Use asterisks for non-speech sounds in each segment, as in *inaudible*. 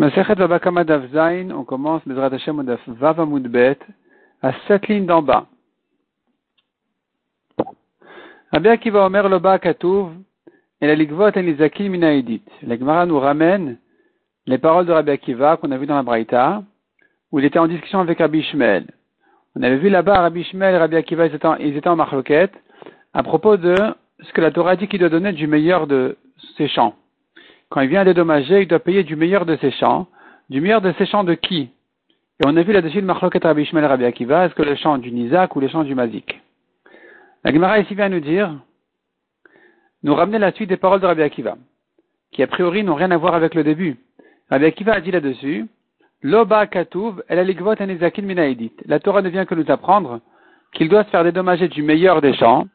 On commence le Hashem Daf Vav Bet à sept lignes d'en bas. Rabbi Akiva Omer Loba Katouv et la Ligvot en Izakim Minaïdit. La Gemara nous ramène les paroles de Rabbi Akiva qu'on a vu dans la Braïta, où il était en discussion avec Rabbi Ishmael. On avait vu là-bas Rabbi Ishmael et Rabbi Akiva, ils étaient en, ils étaient en à propos de ce que la Torah dit qu'il doit donner du meilleur de ses champs quand il vient dédommager, il doit payer du meilleur de ses champs. Du meilleur de ses champs de qui? Et on a vu là-dessus le Marloket Rabbi Ishmael Rabbi Akiva, est-ce que le champ du Nizak ou le champ du Mazik? La Gemara ici vient nous dire, nous ramener la suite des paroles de Rabbi Akiva, qui a priori n'ont rien à voir avec le début. Rabbi Akiva a dit là-dessus, Loba Katouv, el minaidit. La Torah ne vient que nous apprendre qu'il doit se faire dédommager du meilleur des champs,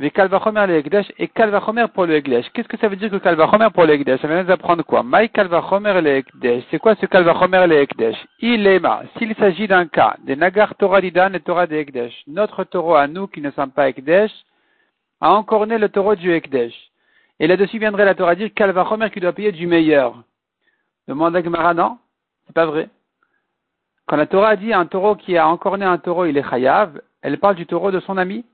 et Kalvachomer pour le Ekdesh. Qu'est-ce que ça veut dire que Kalvachomer pour le Ekdesh Ça vient nous apprendre quoi? Maï Kalvachomer le Ekdesh. C'est quoi ce Kalvachomer le Ekdesh Il est S'il s'agit d'un cas, des Nagar Torah d'Idan et Torah de Ekdesh, notre taureau à nous qui ne sommes pas Ekdesh a encore né le taureau du Ekdesh. Et là-dessus viendrait la Torah dire Kalvachomer qui doit payer du meilleur. Demande à non? C'est pas vrai. Quand la Torah dit un taureau qui a encore né un taureau, il est chayav, elle parle du taureau de son ami?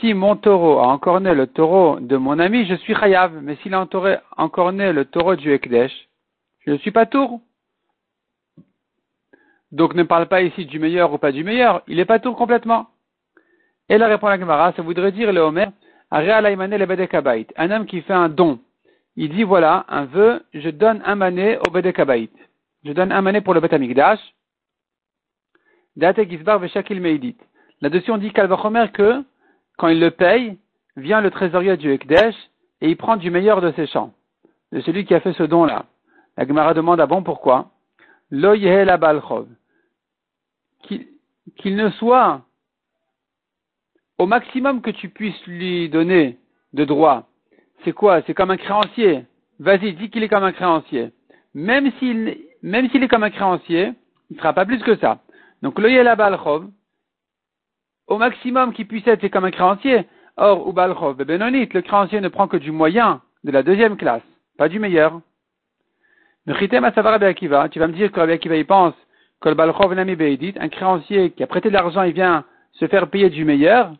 Si mon taureau a encore né le taureau de mon ami, je suis chayav. Mais s'il a encore né le taureau du Ekdesh, je ne suis pas tour. Donc ne parle pas ici du meilleur ou pas du meilleur. Il n'est pas tour complètement. Et la réponse à la Gemara, ça voudrait dire le Homer, un homme qui fait un don. Il dit voilà, un vœu, je donne un mané au Bedekabait. Je donne un mané pour le Bet Là-dessus, on dit Kalvachomer que, quand il le paye, vient le trésorier du Ekdesh et il prend du meilleur de ses champs, de celui qui a fait ce don-là. La Gemara demande à bon pourquoi? Lo. Qu'il ne soit au maximum que tu puisses lui donner de droit. C'est quoi? C'est comme un créancier. Vas-y, dis qu'il est comme un créancier. Même s'il, même s'il est comme un créancier, il ne fera pas plus que ça. Donc le Yela Balchov, au maximum qui puisse être, c'est comme un créancier. Or, ou Balchov, Benonit, le créancier ne prend que du moyen, de la deuxième classe, pas du meilleur. tu vas me dire que Rabbi Akiva il pense que le Balchov Nami Beidit, un créancier qui a prêté de l'argent, il vient se faire payer du meilleur,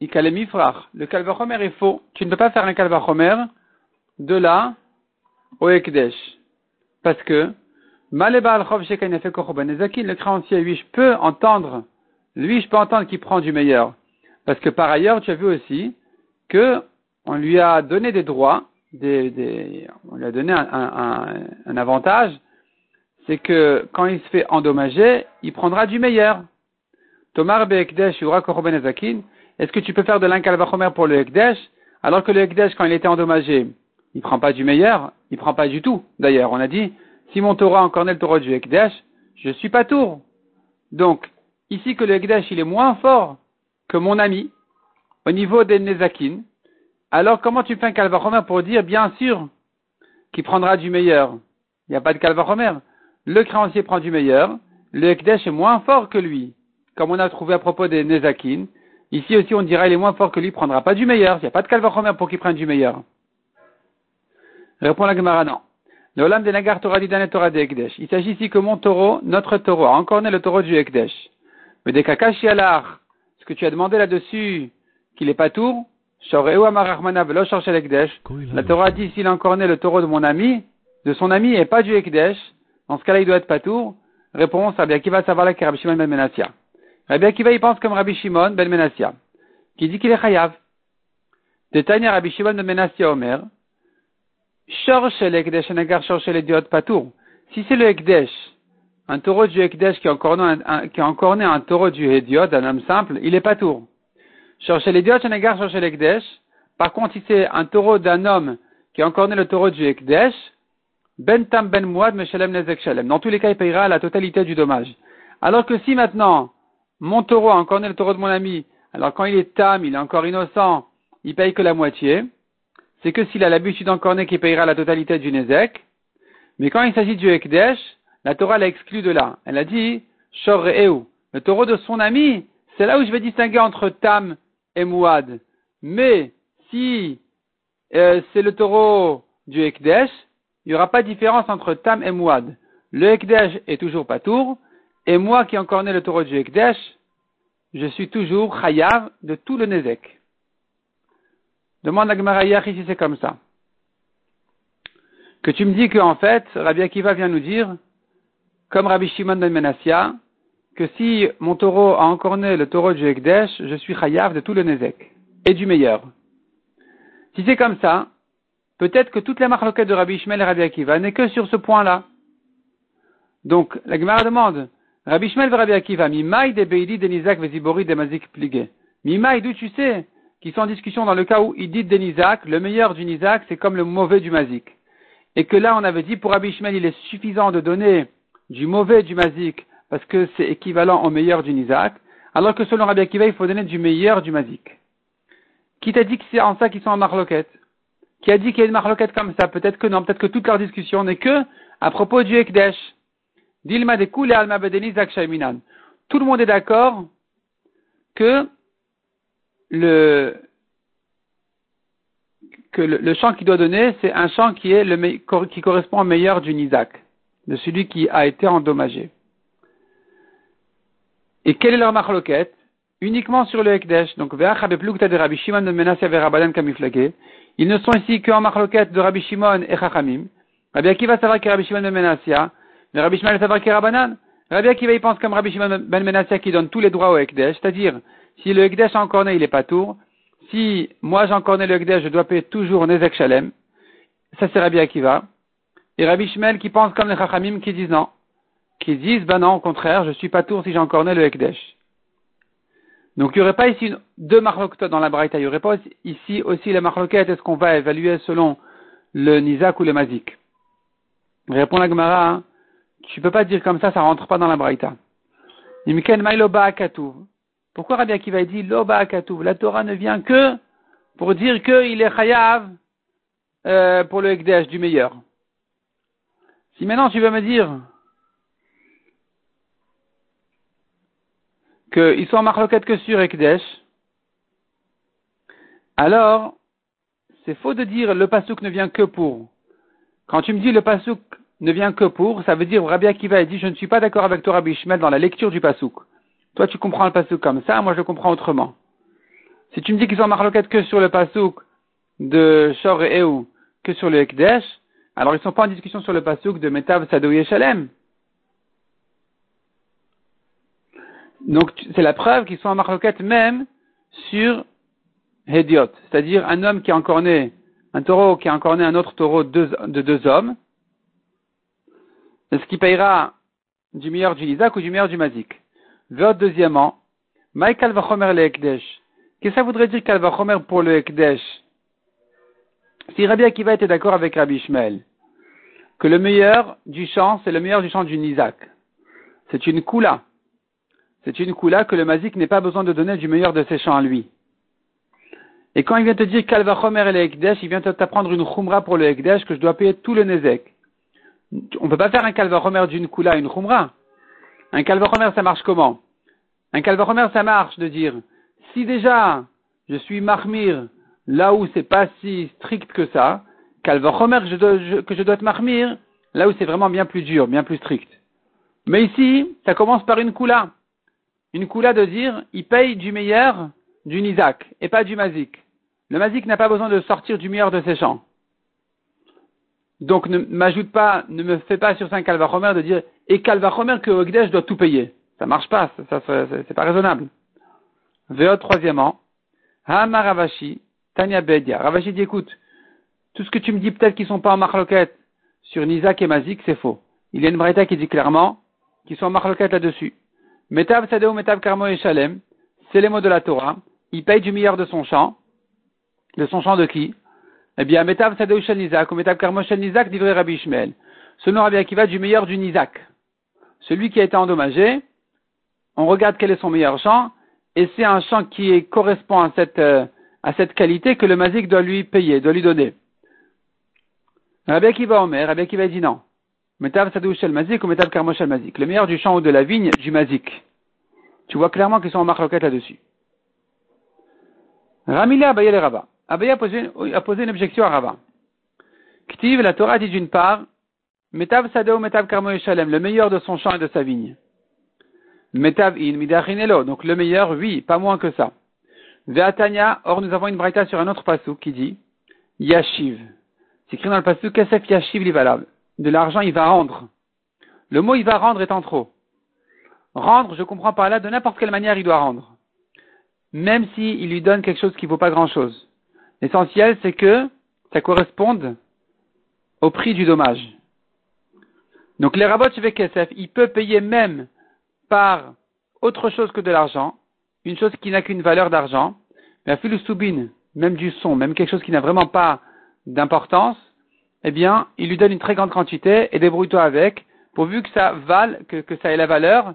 il frère. Le Kalvachomer est faux. Tu ne peux pas faire un Kalvachomer de là au Ekdesh. Parce que le créancier, lui, je peux entendre, lui, je peux entendre qu'il prend du meilleur. Parce que par ailleurs, tu as vu aussi que on lui a donné des droits, des, on lui a donné un, avantage, c'est que quand il se fait endommager, il prendra du meilleur. Tomar Beekdesh est-ce que tu peux faire de l'inkalvachomer pour le Ekdesh, alors que le Ekdesh, quand il était endommagé, il prend pas du meilleur, il prend pas du tout. D'ailleurs, on a dit, si mon Torah encore n'est le Torah du Ekdesh, je suis pas tour. Donc, ici que le Ekdesh, il est moins fort que mon ami, au niveau des Nezakin, alors comment tu fais un calvachomer pour dire, bien sûr, qu'il prendra du meilleur? Il n'y a pas de calvachomer. Le créancier prend du meilleur, le Ekdesh est moins fort que lui, comme on a trouvé à propos des Nezakin. Ici aussi, on dirait il est moins fort que lui, il prendra pas du meilleur. Il n'y a pas de calvachomer pour qu'il prenne du meilleur. Répond la Gemara, non. Il s'agit ici que mon taureau, notre taureau, a encore né le taureau du Ekdesh. Mais des kakashi alar, ce que tu as demandé là-dessus, qu'il est pas tour, la Torah dit s'il a encore né le taureau de mon ami, de son ami et pas du Ekdesh, dans ce cas-là il doit être pas tour. Réponse, Rabbi Akiva savoir la Rabbi Shimon ben Menassia. Rabbi Akiva il pense comme Rabbi Shimon ben Menassia, qui dit qu'il est chayav. Détail Rabbi Shimon ben Menassia Omer, si c'est le Ekdesh, un taureau du Ekdesh qui a encore un, né un taureau du Hediot, un homme simple, il est pas tour. Par contre, si c'est un taureau d'un homme qui a encore né le taureau du Ekdesh, ben tam ben muad meshalem nezek shalem. Dans tous les cas, il payera la totalité du dommage. Alors que si maintenant, mon taureau a encore né le taureau de mon ami, alors quand il est tam, il est encore innocent, il paye que la moitié, c'est que s'il a l'habitude né qui payera la totalité du Nezek. Mais quand il s'agit du Ekdesh, la Torah l'a exclu de là. Elle a dit, Shor le taureau de son ami, c'est là où je vais distinguer entre Tam et Mouad. Mais si euh, c'est le taureau du Ekdesh, il n'y aura pas de différence entre Tam et Mouad. Le Ekdesh est toujours Patour, et moi qui né le taureau du Ekdesh, je suis toujours Chayav de tout le Nezek. Demande à Gemara si c'est comme ça. Que tu me dis qu'en fait, Rabbi Akiva vient nous dire, comme Rabbi Shimon ben Menassia, que si mon taureau a encore né le taureau du Ekdesh, je suis Chayav de tout le Nezek, et du meilleur. Si c'est comme ça, peut-être que toutes les marloquettes de Rabbi Ishmael et Rabbi Akiva n'est que sur ce point-là. Donc, la Gemara demande, Rabbi Ishmael et Rabbi Akiva, Mimaï de Beili de Nizak Vezibori de Mazik Pligé. Mimaï, d'où tu sais qu'ils sont en discussion dans le cas où il dit le meilleur du Nizak, c'est comme le mauvais du Mazik. Et que là, on avait dit pour Rabbi il est suffisant de donner du mauvais du Mazik, parce que c'est équivalent au meilleur du Nizak, alors que selon Rabbi Akiva, il faut donner du meilleur du Mazik. Qui t'a dit que c'est en ça qu'ils sont en marloquette? Qui a dit qu'il y a une marloquette comme ça? Peut-être que non, peut-être que toute leur discussion n'est que à propos du Ekdesh. Dilma de Alma Tout le monde est d'accord que le, que le, chant qu'il doit donner, c'est un chant qui, est le, qui correspond au meilleur du Nizak, de celui qui a été endommagé. Et quelle est leur marloquette? Uniquement sur le Ekdesh. Donc, Kamiflage. Ils ne sont ici qu'en marloquette de Rabbi Shimon et Chachamim. Rabbi Akiva savoir que Rabbi Shimon de Menassia, mais Rabbi Shimon savoir que Rabbanan. Rabbi Akiva il pense comme Rabbi Shimon ben Menassia qui donne tous les droits au Ekdesh, c'est-à-dire, si le Ekdesh a encore né, il est pas tour. Si moi j'ai encore né le Ekdesh, je dois payer toujours Nezek Shalem. Ça c'est Rabbi Akiva. Et Rabbi Shimon qui pense comme les Chachamim qui disent non. Qui disent, ben non, au contraire, je suis pas tour si j'ai encore né le Ekdesh. Donc il n'y aurait pas ici deux marloquettes dans la braïta, il n'y aurait pas ici aussi la marloquette, est-ce qu'on va évaluer selon le nizak ou le mazik? Répond la Gemara, hein, tu peux pas dire comme ça, ça rentre pas dans la braïta. Pourquoi Rabbi Akiva dit loba akatuv La Torah ne vient que pour dire qu'il est chayav euh, pour le Ekdesh du meilleur. Si maintenant tu veux me dire qu'ils sont en marloquette que sur Ekdesh, alors c'est faux de dire le pasouk ne vient que pour. Quand tu me dis le pasouk ne vient que pour, ça veut dire Rabbi Akiva a dit je ne suis pas d'accord avec toi Rabbi Ishmael dans la lecture du pasouk. Toi tu comprends le pasouk comme ça, moi je comprends autrement. Si tu me dis qu'ils sont en marloquette que sur le pasouk de Shor et Eou, que sur le Ekdesh, alors ils ne sont pas en discussion sur le pasouk de Metav Sadou Shalem. Donc c'est la preuve qu'ils sont en marloquette même sur Hediot, c'est-à-dire un homme qui a encore né, un taureau qui a encore né un autre taureau de deux, hommes, est-ce qu'il payera du meilleur du Isaac ou du meilleur du Mazik deuxièmement, Michael Vachomer le Ekdesh. Qu'est-ce que ça voudrait dire Kalvachomer pour le Ekdesh? Si Rabbi Akiva était d'accord avec Rabbi Ishmael, que le meilleur du chant, c'est le meilleur du chant du Isaac. C'est une Kula. C'est une coula que le mazik n'est pas besoin de donner du meilleur de ses champs à lui. Et quand il vient te dire Kalva Chomer et le Ekdesh, il vient t'apprendre une Khumra pour le Ekdesh que je dois payer tout le Nezek. On ne peut pas faire un Kalva Chomer d'une Kula à une Khumra. Un Kalva Chomer, ça marche comment? Un Kalva Chomer, ça marche de dire si déjà je suis Mahmir là où c'est pas si strict que ça, Kalva Chomer que je dois, que je dois te Mahmir là où c'est vraiment bien plus dur, bien plus strict. Mais ici, ça commence par une Kula une coula de dire, il paye du meilleur du Nizak et pas du Mazik. Le Mazik n'a pas besoin de sortir du meilleur de ses champs. Donc ne m'ajoute pas, ne me fais pas sur 5 Kalvachomer de dire, et Kalvachomer que Ogdesh doit tout payer. Ça marche pas, ça, c'est pas raisonnable. Veot troisièmement, Hama Ravashi, Tanya Bedia. Ravashi dit, écoute, tout ce que tu me dis peut-être qu'ils sont pas en marloquette sur Nizak et Mazik, c'est faux. Il y a une braïta qui dit clairement qu'ils sont en marloquette là-dessus. Metav Sadeo, Metav Karmo et Shalem, c'est les mots de la Torah. Il paye du meilleur de son champ. De son champ de qui? Eh bien, Metav Shel Nizak, ou Metav Karmo Shel Nizak, divrei Rabbi Ishmael. Selon Rabbi Akiva, du meilleur du Nizak. Celui qui a été endommagé, on regarde quel est son meilleur champ, et c'est un champ qui correspond à cette, euh, à cette qualité que le mazik doit lui payer, doit lui donner. Rabbi Akiva Omer, Rabbi Akiva dit non. Metav Shel Mazik ou Metav Karmo Shel Mazik. Le meilleur du champ ou de la vigne du Mazik. Tu vois clairement qu'ils sont en marloquette là-dessus. Ramila Abaye le Rabat. Abaye a posé, une objection à Rabat. Steve, la Torah dit d'une part, Metav Sadeo, Metav Karmo Shalem, le meilleur de son champ et de sa vigne. Metav In Midachinelo, donc le meilleur, oui, pas moins que ça. Veatania, or nous avons une braïta sur un autre pasuk qui dit, Yashiv. C'est écrit dans le pasuk, Kesef Yashiv Livalab. De l'argent, il va rendre. Le mot il va rendre étant trop. Rendre, je comprends par là, de n'importe quelle manière il doit rendre. Même s'il lui donne quelque chose qui ne vaut pas grand chose. L'essentiel, c'est que ça corresponde au prix du dommage. Donc les rabots chez Kesef, il peut payer même par autre chose que de l'argent, une chose qui n'a qu'une valeur d'argent, mais à soubine, même du son, même quelque chose qui n'a vraiment pas d'importance, eh bien, il lui donne une très grande quantité et débrouille-toi avec, pourvu que ça vale, que, ça ait la valeur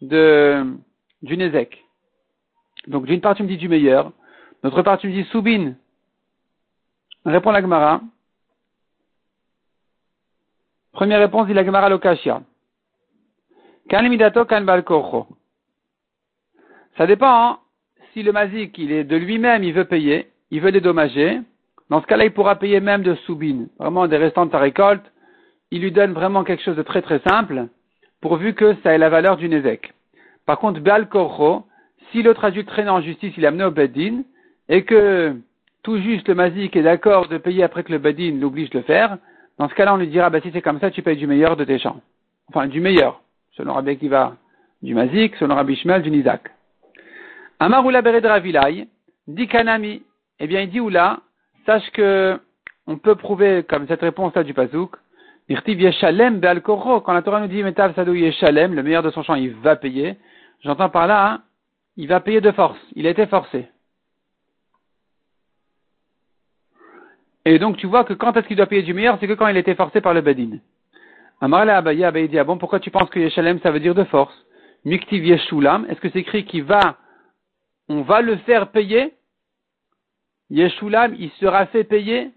de, d'une. Donc, d'une part, tu me dis du meilleur, d'autre part, tu me dis soubine. Répond la Gemara. Première réponse, dit la Gemara Lokashia. Ça dépend hein. si le mazik il est de lui-même, il veut payer, il veut dédommager. Dans ce cas-là, il pourra payer même de soubine, vraiment des restants de ta récolte. Il lui donne vraiment quelque chose de très très simple, pourvu que ça ait la valeur d'une évêque. Par contre, Bal si l'autre adulte traîne en justice, il est amené au Bedin, et que tout juste le mazik est d'accord de payer après que le Bedin l'oblige de le faire, dans ce cas-là, on lui dira, bah, si c'est comme ça, tu payes du meilleur de tes champs. Enfin, du meilleur selon Rabbi Akiva, du Mazik, selon Rabbi Shmuel, du Nizak. Amaroula Beredra Vilay, dit Kanami, eh bien il dit Oula, sache que on peut prouver comme cette réponse-là du Pazouk, Irtiv Yeshalem Be'al quand la Torah nous dit Metav Sadou Yeshalem, le meilleur de son champ, il va payer, j'entends par là, hein, il va payer de force, il a été forcé. Et donc tu vois que quand est-ce qu'il doit payer du meilleur, c'est que quand il été forcé par le Abaye, Abaye dit, ah bon, pourquoi tu penses que Yeshalem, ça veut dire de force? Miktiv Yeshulam, est-ce que c'est écrit qu'il va, on va le faire payer? Yeshulam, il sera fait payer?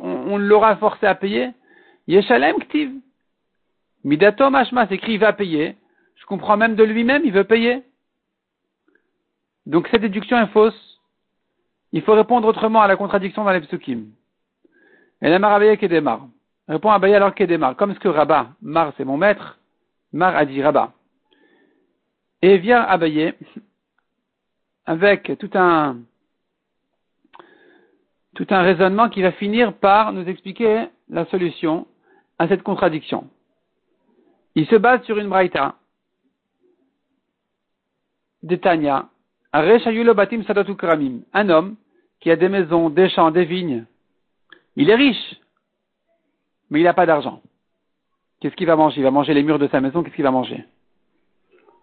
on, l'aura forcé à payer? Yeshalem Ktiv. Midatom Hashma, c'est écrit, il va payer. Je comprends même de lui-même, il veut payer. Donc cette déduction est fausse. Il faut répondre autrement à la contradiction dans les psukim. Et la Marabaye qui démarre. Répond Abaye alors démarre. Comme ce que Rabat, Mar c'est mon maître, Mar a dit Rabat. Et vient Abaye avec tout un, tout un raisonnement qui va finir par nous expliquer la solution à cette contradiction. Il se base sur une braïta d'Etania, un homme qui a des maisons, des champs, des vignes. Il est riche mais il n'a pas d'argent. Qu'est-ce qu'il va manger? Il va manger les murs de sa maison, qu'est-ce qu'il va manger?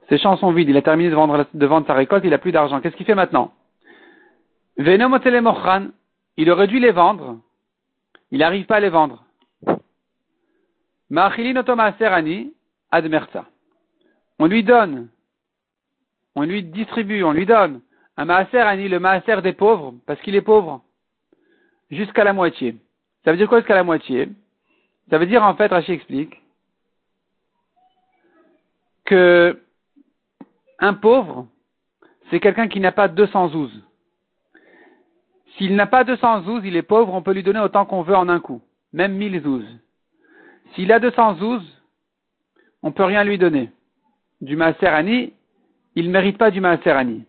Ses champs sont vides, il a terminé de vendre, sa récolte, il n'a plus d'argent. Qu'est-ce qu'il fait maintenant? Il aurait dû les vendre, il n'arrive pas à les vendre. On lui donne, on lui distribue, on lui donne un maaser le maaser des pauvres, parce qu'il est pauvre, jusqu'à la moitié. Ça veut dire quoi jusqu'à la moitié? Ça veut dire en fait, Rachid explique, que un pauvre, c'est quelqu'un qui n'a pas 212. S'il n'a pas 212, il est pauvre, on peut lui donner autant qu'on veut en un coup, même 1012. S'il a 212, on peut rien lui donner. Du Maaserani, il ne mérite pas du Maaserani.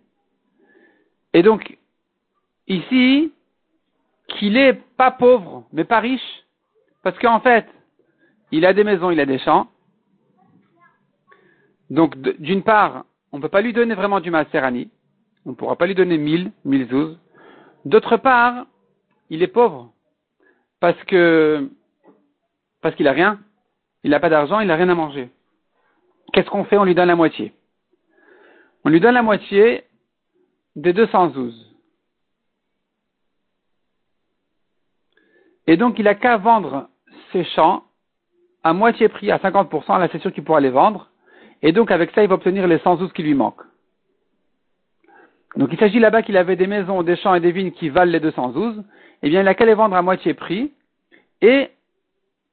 Et donc, ici, qu'il est pas pauvre, mais pas riche, parce qu'en fait, il a des maisons, il a des champs. Donc, d'une part, on ne peut pas lui donner vraiment du Maaserani. On ne pourra pas lui donner mille, mille zouz. D'autre part, il est pauvre. Parce que, parce qu'il a rien. Il n'a pas d'argent, il n'a rien à manger. Qu'est-ce qu'on fait? On lui donne la moitié. On lui donne la moitié des 200 zouz. Et donc, il n'a qu'à vendre ses champs à moitié prix, à 50%, là c'est sûr qu'il pourra les vendre, et donc avec ça il va obtenir les 112 qui lui manquent. Donc il s'agit là-bas qu'il avait des maisons, des champs et des vignes qui valent les 212, eh bien il n'a qu'à les vendre à moitié prix, et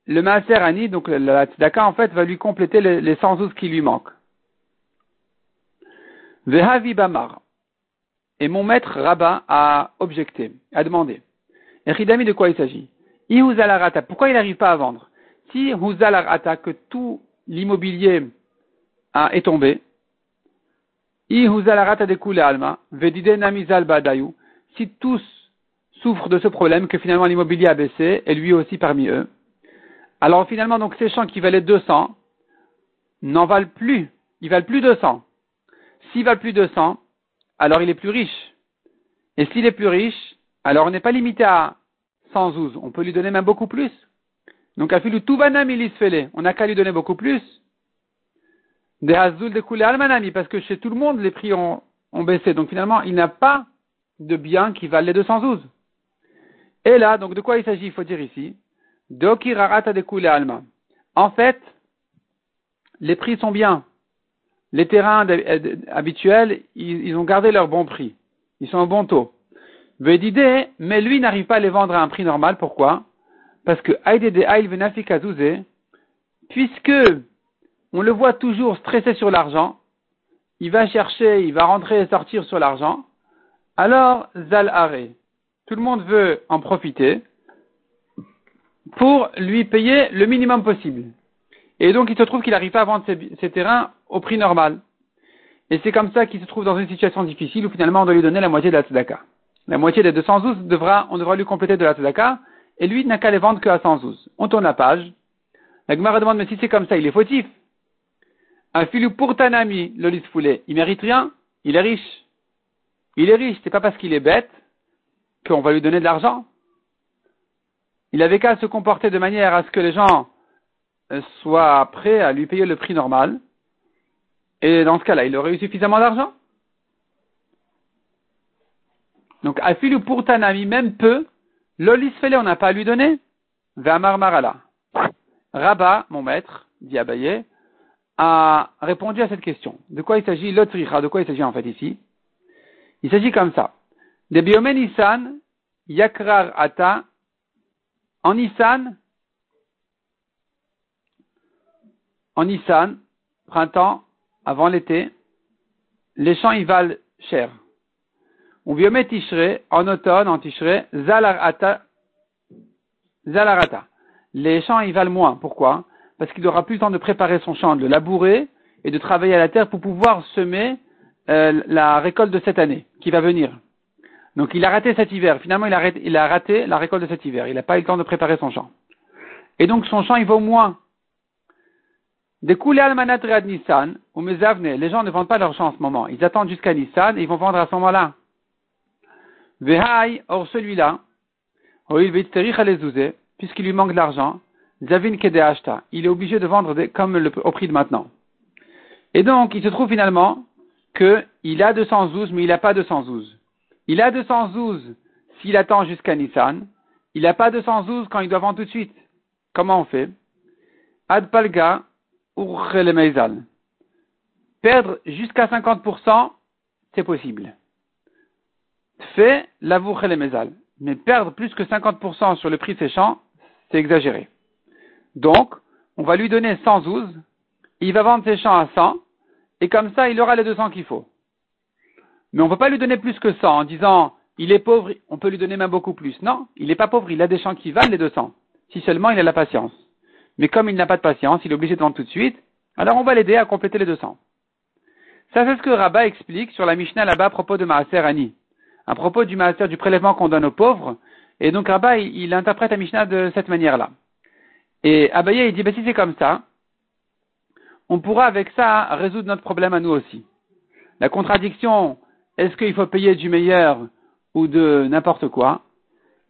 le Maaser donc la Tzedaka en fait, va lui compléter les, 112 qui lui manquent. Vehavi Bamar. Et mon maître rabbin a objecté, a demandé. Et de quoi il s'agit? Ihuzalarata, pourquoi il n'arrive pas à vendre? Si Huzalarata, que tout l'immobilier est tombé, Ihuzalarata de alma, vedide namizal badayu, si tous souffrent de ce problème, que finalement l'immobilier a baissé, et lui aussi parmi eux, alors finalement, donc ces champs qui valaient 200 n'en valent plus. Ils valent plus 200. S'ils valent plus 200, alors il est plus riche. Et s'il est plus riche, alors on n'est pas limité à 112. On peut lui donner même beaucoup plus. Donc. On n'a qu'à lui donner beaucoup plus. Des azul de coulé almanami, parce que chez tout le monde, les prix ont, baissé. Donc finalement, il n'a pas de biens qui valent les 212. Et là, donc de quoi il s'agit, il faut dire ici? De alma. En fait, les prix sont bien. Les terrains euh, habituels, ils, ont gardé leur bon prix. Ils sont au bon taux. d'idée, mais lui n'arrive pas à les vendre à un prix normal. Pourquoi? Parce que puisque on le voit toujours stressé sur l'argent, il va chercher, il va rentrer et sortir sur l'argent, alors Zal Tout le monde veut en profiter, pour lui payer le minimum possible. Et donc il se trouve qu'il n'arrive pas à vendre ses, terrains au prix normal. Et c'est comme ça qu'il se trouve dans une situation difficile où finalement on doit lui donner la moitié de la tzedaka. La moitié des 212 devra, on devra lui compléter de la tzedaka, et lui n'a qu'à les vendre qu'à 112. On tourne la page. La Gemara demande, mais si c'est comme ça, il est fautif. Un filou pour Tanami, le foulé, il mérite rien, il est riche. Il est riche, c'est pas parce qu'il est bête qu'on va lui donner de l'argent. Il avait qu'à se comporter de manière à ce que les gens euh, soient prêts à lui payer le prix normal. Et dans ce cas-là, il aurait eu suffisamment d'argent. Donc, ou pour Tanami, même peu, l'olisfele, on n'a pas à lui donner. Vamar Marala. Rabat, mon maître, dit Abaye, a répondu à cette question. De quoi il s'agit L'autricha, de quoi il s'agit en fait ici? Il s'agit comme ça. De biomenisan, yakrar ata, en Nissan, en Nissan, printemps, avant l'été, les champs y valent cher. On met Tishré, en automne, en Tishré, Zalarata, Zalarata. Les champs y valent moins. Pourquoi? Parce qu'il aura plus le temps de préparer son champ, de le labourer et de travailler à la terre pour pouvoir semer euh, la récolte de cette année qui va venir. Donc il a raté cet hiver. Finalement, il a, raté, il a raté la récolte de cet hiver. Il n'a pas eu le temps de préparer son champ. Et donc son champ, il vaut moins. Nissan ou les gens ne vendent pas leur champ en ce moment. Ils attendent jusqu'à Nissan et ils vont vendre à ce moment-là. Or celui-là, puisqu'il lui manque de l'argent, Zavin Kedeashta, il est obligé de vendre comme au prix de maintenant. Et donc, il se trouve finalement qu'il a 212, mais il n'a pas 212. Il a 212 s'il attend jusqu'à Nissan. Il n'a pas 212 quand il doit vendre tout de suite. Comment on fait? Ad palga Perdre jusqu'à 50%, c'est possible. Fait mezal. Mais perdre plus que 50% sur le prix de ses champs, c'est exagéré. Donc, on va lui donner 112, il va vendre ses champs à 100, et comme ça, il aura les 200 qu'il faut. Mais on ne peut pas lui donner plus que 100 en disant il est pauvre, on peut lui donner même beaucoup plus. Non, il n'est pas pauvre, il a des champs qui valent les 200. Si seulement il a la patience. Mais comme il n'a pas de patience, il est obligé de vendre tout de suite, alors on va l'aider à compléter les 200. Ça, c'est ce que Rabat explique sur la Mishnah là-bas à propos de Maaser Ani. À propos du Maaser, du prélèvement qu'on donne aux pauvres. Et donc Rabat, il, interprète la Mishnah de cette manière-là. Et Abaye, il dit, ben, si c'est comme ça, on pourra avec ça résoudre notre problème à nous aussi. La contradiction est-ce qu'il faut payer du meilleur ou de n'importe quoi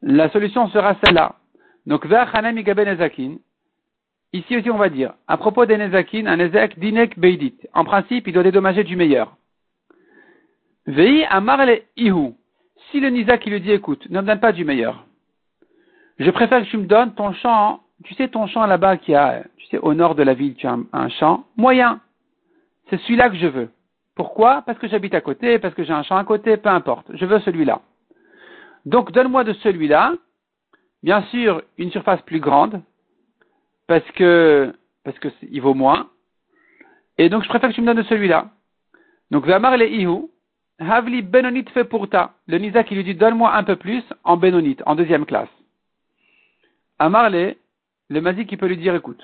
La solution sera celle-là. Donc, Ici aussi, on va dire, à propos des Nezakin, un Nezek dinek beidit. En principe, il doit dédommager du meilleur. Vei amarle ihu. Si le Nizak, lui dit, écoute, ne me donne pas du meilleur. Je préfère que tu me donnes ton champ, tu sais, ton champ là-bas qui a, tu sais, au nord de la ville, tu as un champ moyen. C'est celui-là que je veux. Pourquoi? Parce que j'habite à côté, parce que j'ai un champ à côté, peu importe. Je veux celui-là. Donc donne-moi de celui-là, bien sûr une surface plus grande, parce que parce que il vaut moins. Et donc je préfère que tu me donnes celui-là. Donc le Ihu, Havli Benonit fait pour. Le Nisa qui lui dit donne-moi un peu plus en Benonit, en deuxième classe. Amarle, le mazik qui peut lui dire, écoute,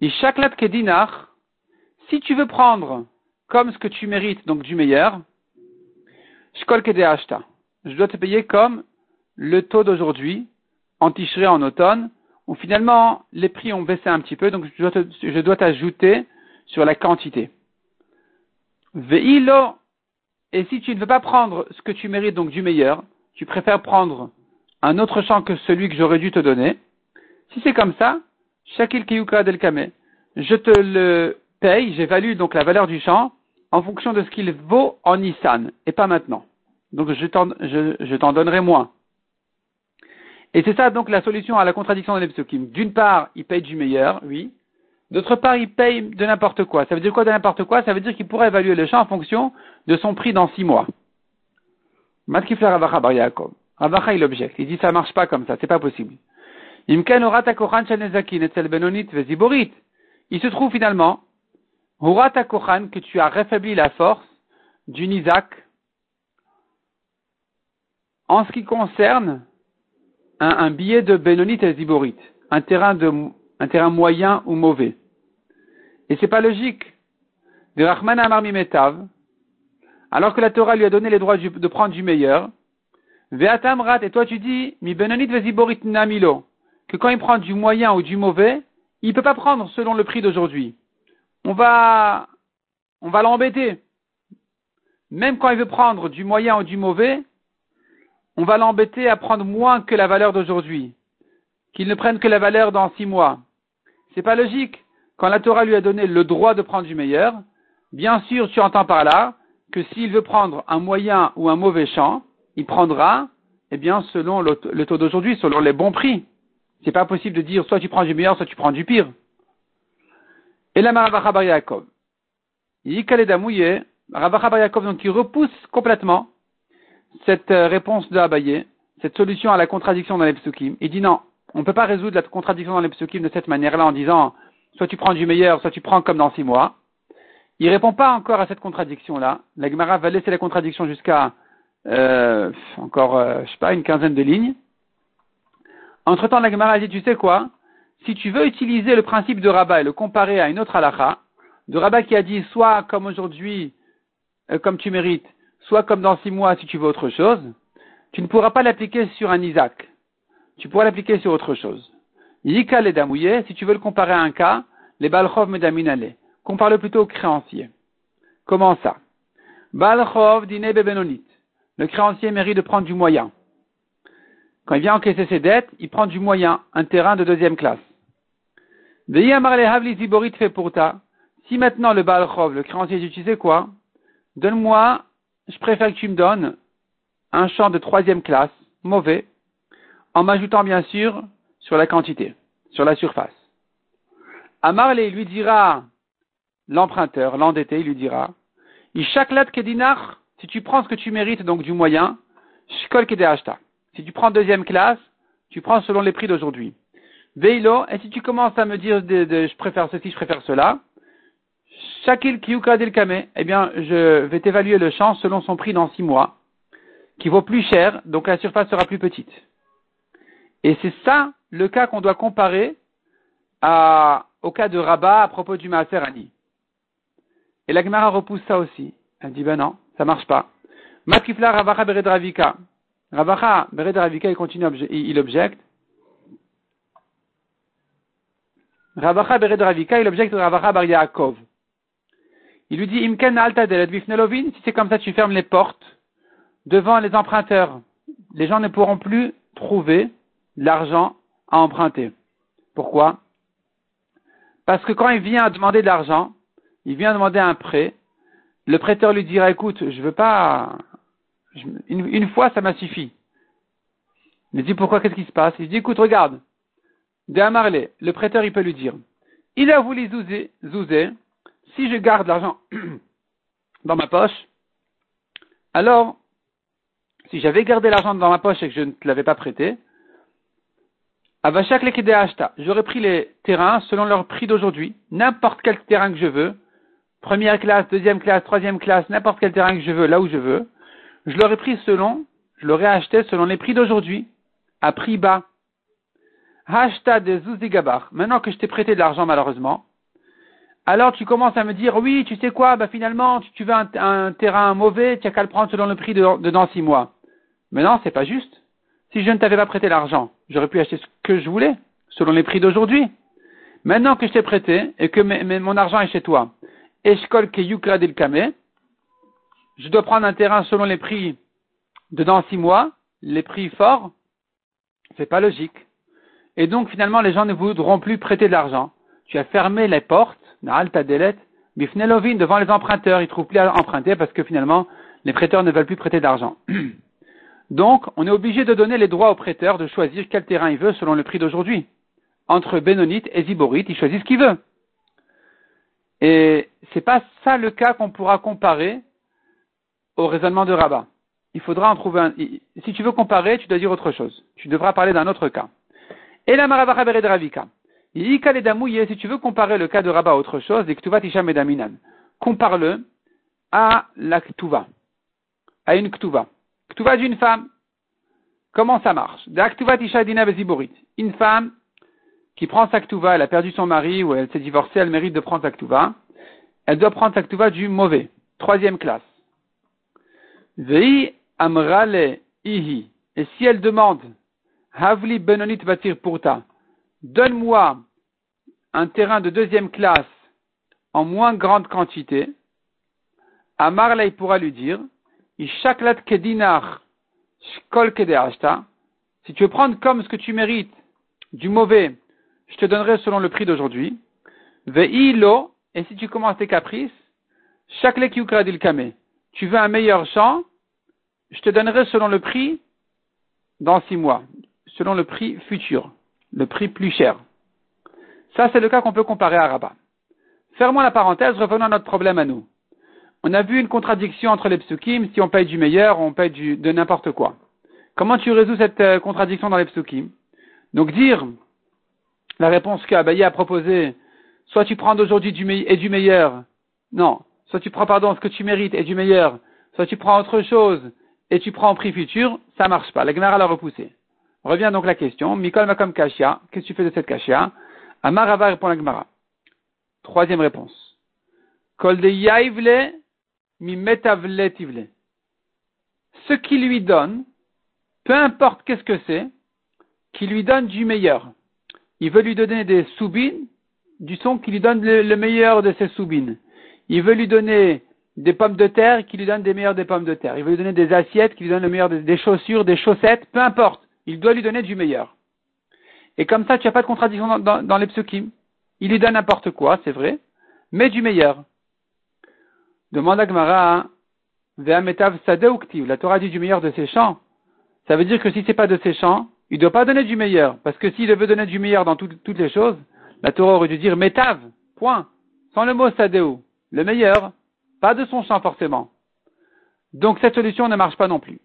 Ishaklat Kedinar, si tu veux prendre comme ce que tu mérites, donc du meilleur, Shkol Ashta, je dois te payer comme le taux d'aujourd'hui, en ticherie en automne, où finalement les prix ont baissé un petit peu, donc je dois t'ajouter sur la quantité. Ve'ilo, et si tu ne veux pas prendre ce que tu mérites, donc du meilleur, tu préfères prendre un autre champ que celui que j'aurais dû te donner, si c'est comme ça, Shakil Kiyuka del Kame, je te le paye, j'évalue donc la valeur du champ en fonction de ce qu'il vaut en Nissan, et pas maintenant. Donc je t'en, je, t'en donnerai moins. Et c'est ça donc la solution à la contradiction de l'Epsokim. D'une part, il paye du meilleur, oui. D'autre part, il paye de n'importe quoi. Ça veut dire quoi de n'importe quoi? Ça veut dire qu'il pourrait évaluer le champ en fonction de son prix dans six mois. Matkifla Ravacha Bar Yaakov. Ravacha, il objecte. Il dit ça marche pas comme ça, c'est pas possible. Il se trouve finalement, que tu as réfabli la force d'une Isaac en ce qui concerne un, billet de Benonit et Ziborit, un terrain, de, un terrain moyen ou mauvais. Et c'est pas logique. De Mimetav, alors que la Torah lui a donné les droits de prendre du meilleur, Ve'atamrat, et toi tu dis, Mi Benonit Ziborit Namilo, que quand il prend du moyen ou du mauvais, il ne peut pas prendre selon le prix d'aujourd'hui. On va, on va l'embêter. Même quand il veut prendre du moyen ou du mauvais, on va l'embêter à prendre moins que la valeur d'aujourd'hui. Qu'il ne prenne que la valeur dans six mois. C'est pas logique. Quand la Torah lui a donné le droit de prendre du meilleur, bien sûr, tu entends par là que s'il veut prendre un moyen ou un mauvais champ, il prendra, eh bien, selon le, taux d'aujourd'hui, selon les bons prix. C'est pas possible de dire soit tu prends du meilleur, soit tu prends du pire. Et la Maravacha Bar Yaakov. Bar Yaakov, donc il repousse complètement cette euh, réponse de Abaye, cette solution à la contradiction dans les psukim. Il dit non, on ne peut pas résoudre la contradiction dans les psukim de cette manière-là en disant soit tu prends du meilleur, soit tu prends comme dans six mois. Il répond pas encore à cette contradiction-là. La Gemara va laisser la contradiction jusqu'à euh, encore, euh, je sais pas, une quinzaine de lignes. Entre-temps, la Gemara dit, tu sais quoi? Si tu veux utiliser le principe de Rabat et le comparer à une autre halakha, de Rabat qui a dit soit comme aujourd'hui, comme tu mérites, soit comme dans six mois si tu veux autre chose, tu ne pourras pas l'appliquer sur un Isaac. Tu pourras l'appliquer sur autre chose. Yika les damouye, si tu veux le comparer à un cas, les balchov medaminale. Compare-le plutôt au créancier. Comment ça? Balchov dine bebenonit. Le créancier mérite de prendre du moyen. Quand il vient encaisser ses dettes, il prend du moyen, un terrain de deuxième classe. fait pour. Si maintenant le Balchov, le créancier sais quoi? Donne-moi je préfère que tu me donnes un champ de troisième classe, mauvais, en m'ajoutant bien sûr sur la quantité, sur la surface. Amarle lui dira, l'emprunteur, l'endetté, il lui dira, Ishaklat kedinar, si tu prends ce que tu mérites, donc du moyen, shkol kedehashta. Si tu prends deuxième classe, tu prends selon les prix d'aujourd'hui. Veilo, et si tu commences à me dire de, je préfère ceci, je préfère cela, Shakil Kiyuka Kame, eh bien, je vais t'évaluer le champ selon son prix dans six mois, qui vaut plus cher, donc la surface sera plus petite. Et c'est ça le cas qu'on doit comparer au cas de Rabat à propos du Maaser Ani. Et la Gemara repousse ça aussi. Elle dit, ben non, ça marche pas. Matkifla Ravacha Beredravika. Ravacha Beredravika, il continue, il objecte. Ravacha Beredravika, il objecte Ravacha Bar Yaakov. Il lui dit, Imken alta si c'est comme ça, tu fermes les portes devant les emprunteurs. Les gens ne pourront plus trouver l'argent à emprunter. Pourquoi? Parce que quand il vient demander de l'argent, il vient demander un prêt, le prêteur lui dira, écoute, je veux pas, une, fois ça m'a suffi. Il dit, pourquoi, qu'est-ce qui se passe? Il dit, écoute, regarde, de le prêteur, il peut lui dire, il a voulu zouzer, si je garde l'argent *clears throat* dans ma poche, alors, si j'avais gardé l'argent dans ma poche et que je ne te l'avais pas prêté, j'aurais pris les terrains selon leur prix d'aujourd'hui, n'importe quel terrain que je veux, première classe, deuxième classe, troisième classe, n'importe quel terrain que je veux, là où je veux, je l'aurais pris selon, je l'aurais acheté selon les prix d'aujourd'hui, à prix bas. Hashta de Zuzigabar. Maintenant que je t'ai prêté de l'argent, malheureusement, alors tu commences à me dire, oui, tu sais quoi, bah finalement, tu, veux un, terrain mauvais, tu as qu'à le prendre selon le prix de, dans six mois. Mais non, c'est pas juste. Si je ne t'avais pas prêté l'argent, j'aurais pu acheter ce que je voulais, selon les prix d'aujourd'hui. Maintenant que je t'ai prêté et que mon argent est chez toi, je dois prendre un terrain selon les prix de dans six mois, les prix forts, c'est pas logique. Et donc finalement les gens ne voudront plus prêter de l'argent. Tu as fermé les portes Alta Delet, Bifnelovin, devant les emprunteurs, ils ne trouvent plus à emprunter parce que finalement, les prêteurs ne veulent plus prêter d'argent. *clears throat* Donc, on est obligé de donner les droits aux prêteurs de choisir quel terrain il veut selon le prix d'aujourd'hui. Entre Bénonite et Ziborite, il choisit ce qu'il veut. Et c'est pas ça le cas qu'on pourra comparer au raisonnement de Rabat. Il faudra en trouver un. Si tu veux comparer, tu dois dire autre chose. Tu devras parler d'un autre cas. Et la Maravacha de Ravika si tu veux comparer le cas de Rabat à autre chose, compare-le à la Ktuva, à une Ktuva. Ktuva d'une femme. Comment ça marche? Une femme qui prend sa Ktuva, elle a perdu son mari ou elle s'est divorcée, elle mérite de prendre sa Ktuva. Elle doit prendre sa Ktuva du mauvais, troisième classe. Vei amrale ihi. Et si elle demande, Havli benonit batir purta, donne-moi un terrain de deuxième classe en moins grande quantité, Amar pourra lui dire, kedinar si tu veux prendre comme ce que tu mérites du mauvais, je te donnerai selon le prix d'aujourd'hui. Ve'ilo, et si tu commences tes caprices, kame, tu veux un meilleur champ, je te donnerai selon le prix dans six mois, selon le prix futur, le prix plus cher. Ça, c'est le cas qu'on peut comparer à Rabat. Fermons la parenthèse, revenons à notre problème à nous. On a vu une contradiction entre les psukim, si on paye du meilleur, on paye du, de n'importe quoi. Comment tu résous cette euh, contradiction dans les psukim? Donc dire, la réponse qu'Abaye a proposée, soit tu prends d'aujourd'hui du et du meilleur, non, soit tu prends, pardon, ce que tu mérites et du meilleur, soit tu prends autre chose et tu prends au prix futur, ça marche pas. La Gemara l'a repoussé. Revient donc la question, Mikol Makom Kashia, qu'est-ce que tu fais de cette Kashia Amarava répond la Gemara. Troisième réponse. Kol de yaivle mi metavle tivle. Ce qui lui donne, peu importe qu'est-ce que c'est, qui lui donne du meilleur. Il veut lui donner des soubines, du son qui lui donne le, meilleur de ses soubines. Il veut lui donner des pommes de terre qui lui donnent des meilleures des pommes de terre. Il veut lui donner des assiettes qui lui donnent le meilleur des chaussures, des chaussettes, peu importe. Il doit lui donner du meilleur. Et comme ça, tu n'as pas de contradiction dans, les psukim. Il lui donne n'importe quoi, c'est vrai, mais du meilleur. Demande à Gemara, la Torah dit du meilleur de ses champs. Ça veut dire que si c'est pas de ses champs, il ne doit pas donner du meilleur. Parce que s'il veut donner du meilleur dans toutes les choses, la Torah aurait dû dire metav, point. Sans le mot sadeu, le meilleur, pas de son champ forcément. Donc cette solution ne marche pas non plus.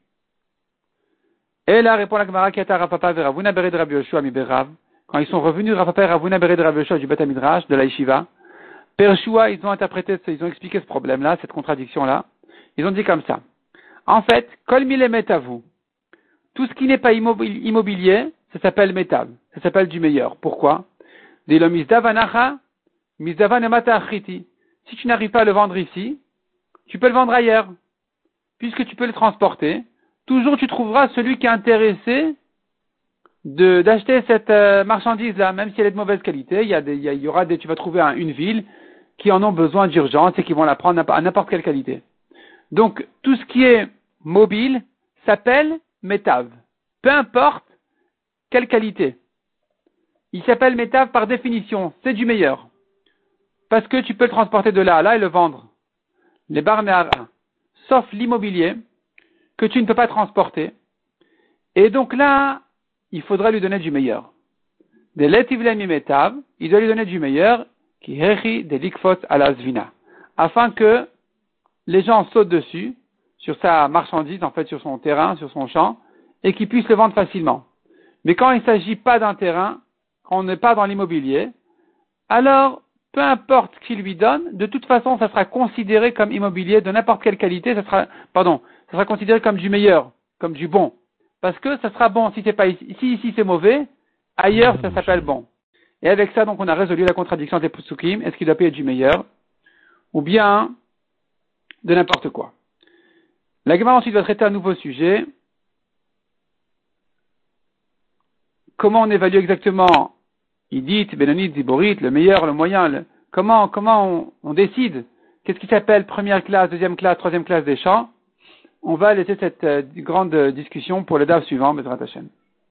Et là répond la Gemara qui Rapapa vers Ravuna Bered Rabbi Yoshua mi Berav. Quand ils sont revenus, Rapapa et Ravuna Bered Rabbi Yoshua du Beth Midrash, de la Yeshiva, Pershua, ils ont interprété, ils ont expliqué ce problème-là, cette contradiction-là. Ils ont dit comme ça. En fait, kol met à vous. Tout ce qui n'est pas immobilier, ça s'appelle métal. Ça s'appelle du meilleur. Pourquoi? Si tu n'arrives pas à le vendre ici, tu peux le vendre ailleurs. Puisque tu peux le transporter, toujours tu trouveras celui qui est intéressé d'acheter cette euh, marchandise-là, même si elle est de mauvaise qualité. Il y, a il y, aura des, tu vas trouver une ville qui en ont besoin d'urgence et qui vont la prendre à n'importe quelle qualité. Donc, tout ce qui est mobile s'appelle métave. Peu importe quelle qualité. Il s'appelle métave par définition. C'est du meilleur. Parce que tu peux le transporter de là à là et le vendre. Les barnes Sauf l'immobilier, que tu ne peux pas transporter. Et donc là, il faudra lui donner du meilleur. De l'étivlemimetav, il doit lui donner du meilleur, qui de likfot alasvina, afin que les gens sautent dessus, sur sa marchandise, en fait, sur son terrain, sur son champ, et qu'ils puissent le vendre facilement. Mais quand il ne s'agit pas d'un terrain, quand on n'est pas dans l'immobilier, alors, peu importe ce qu'il lui donne, de toute façon, ça sera considéré comme immobilier de n'importe quelle qualité, ça sera, pardon, ça sera considéré comme du meilleur, comme du bon. Parce que ça sera bon si c'est pas ici, si ici c'est mauvais, Ailleurs, ça s'appelle bon. Et avec ça, donc, on a résolu la contradiction des Pusukim. Est-ce qu'il doit payer du meilleur ou bien de n'importe quoi? La Gemara ensuite va traiter un nouveau sujet. Comment on évalue exactement? Idit, Benonit, Ziborit, le meilleur, le moyen Comment, comment on, décide? Qu'est-ce qui s'appelle première classe, deuxième classe, troisième classe des champs? On va laisser cette euh, grande discussion pour le DAF suivant, Bezrat Hashem.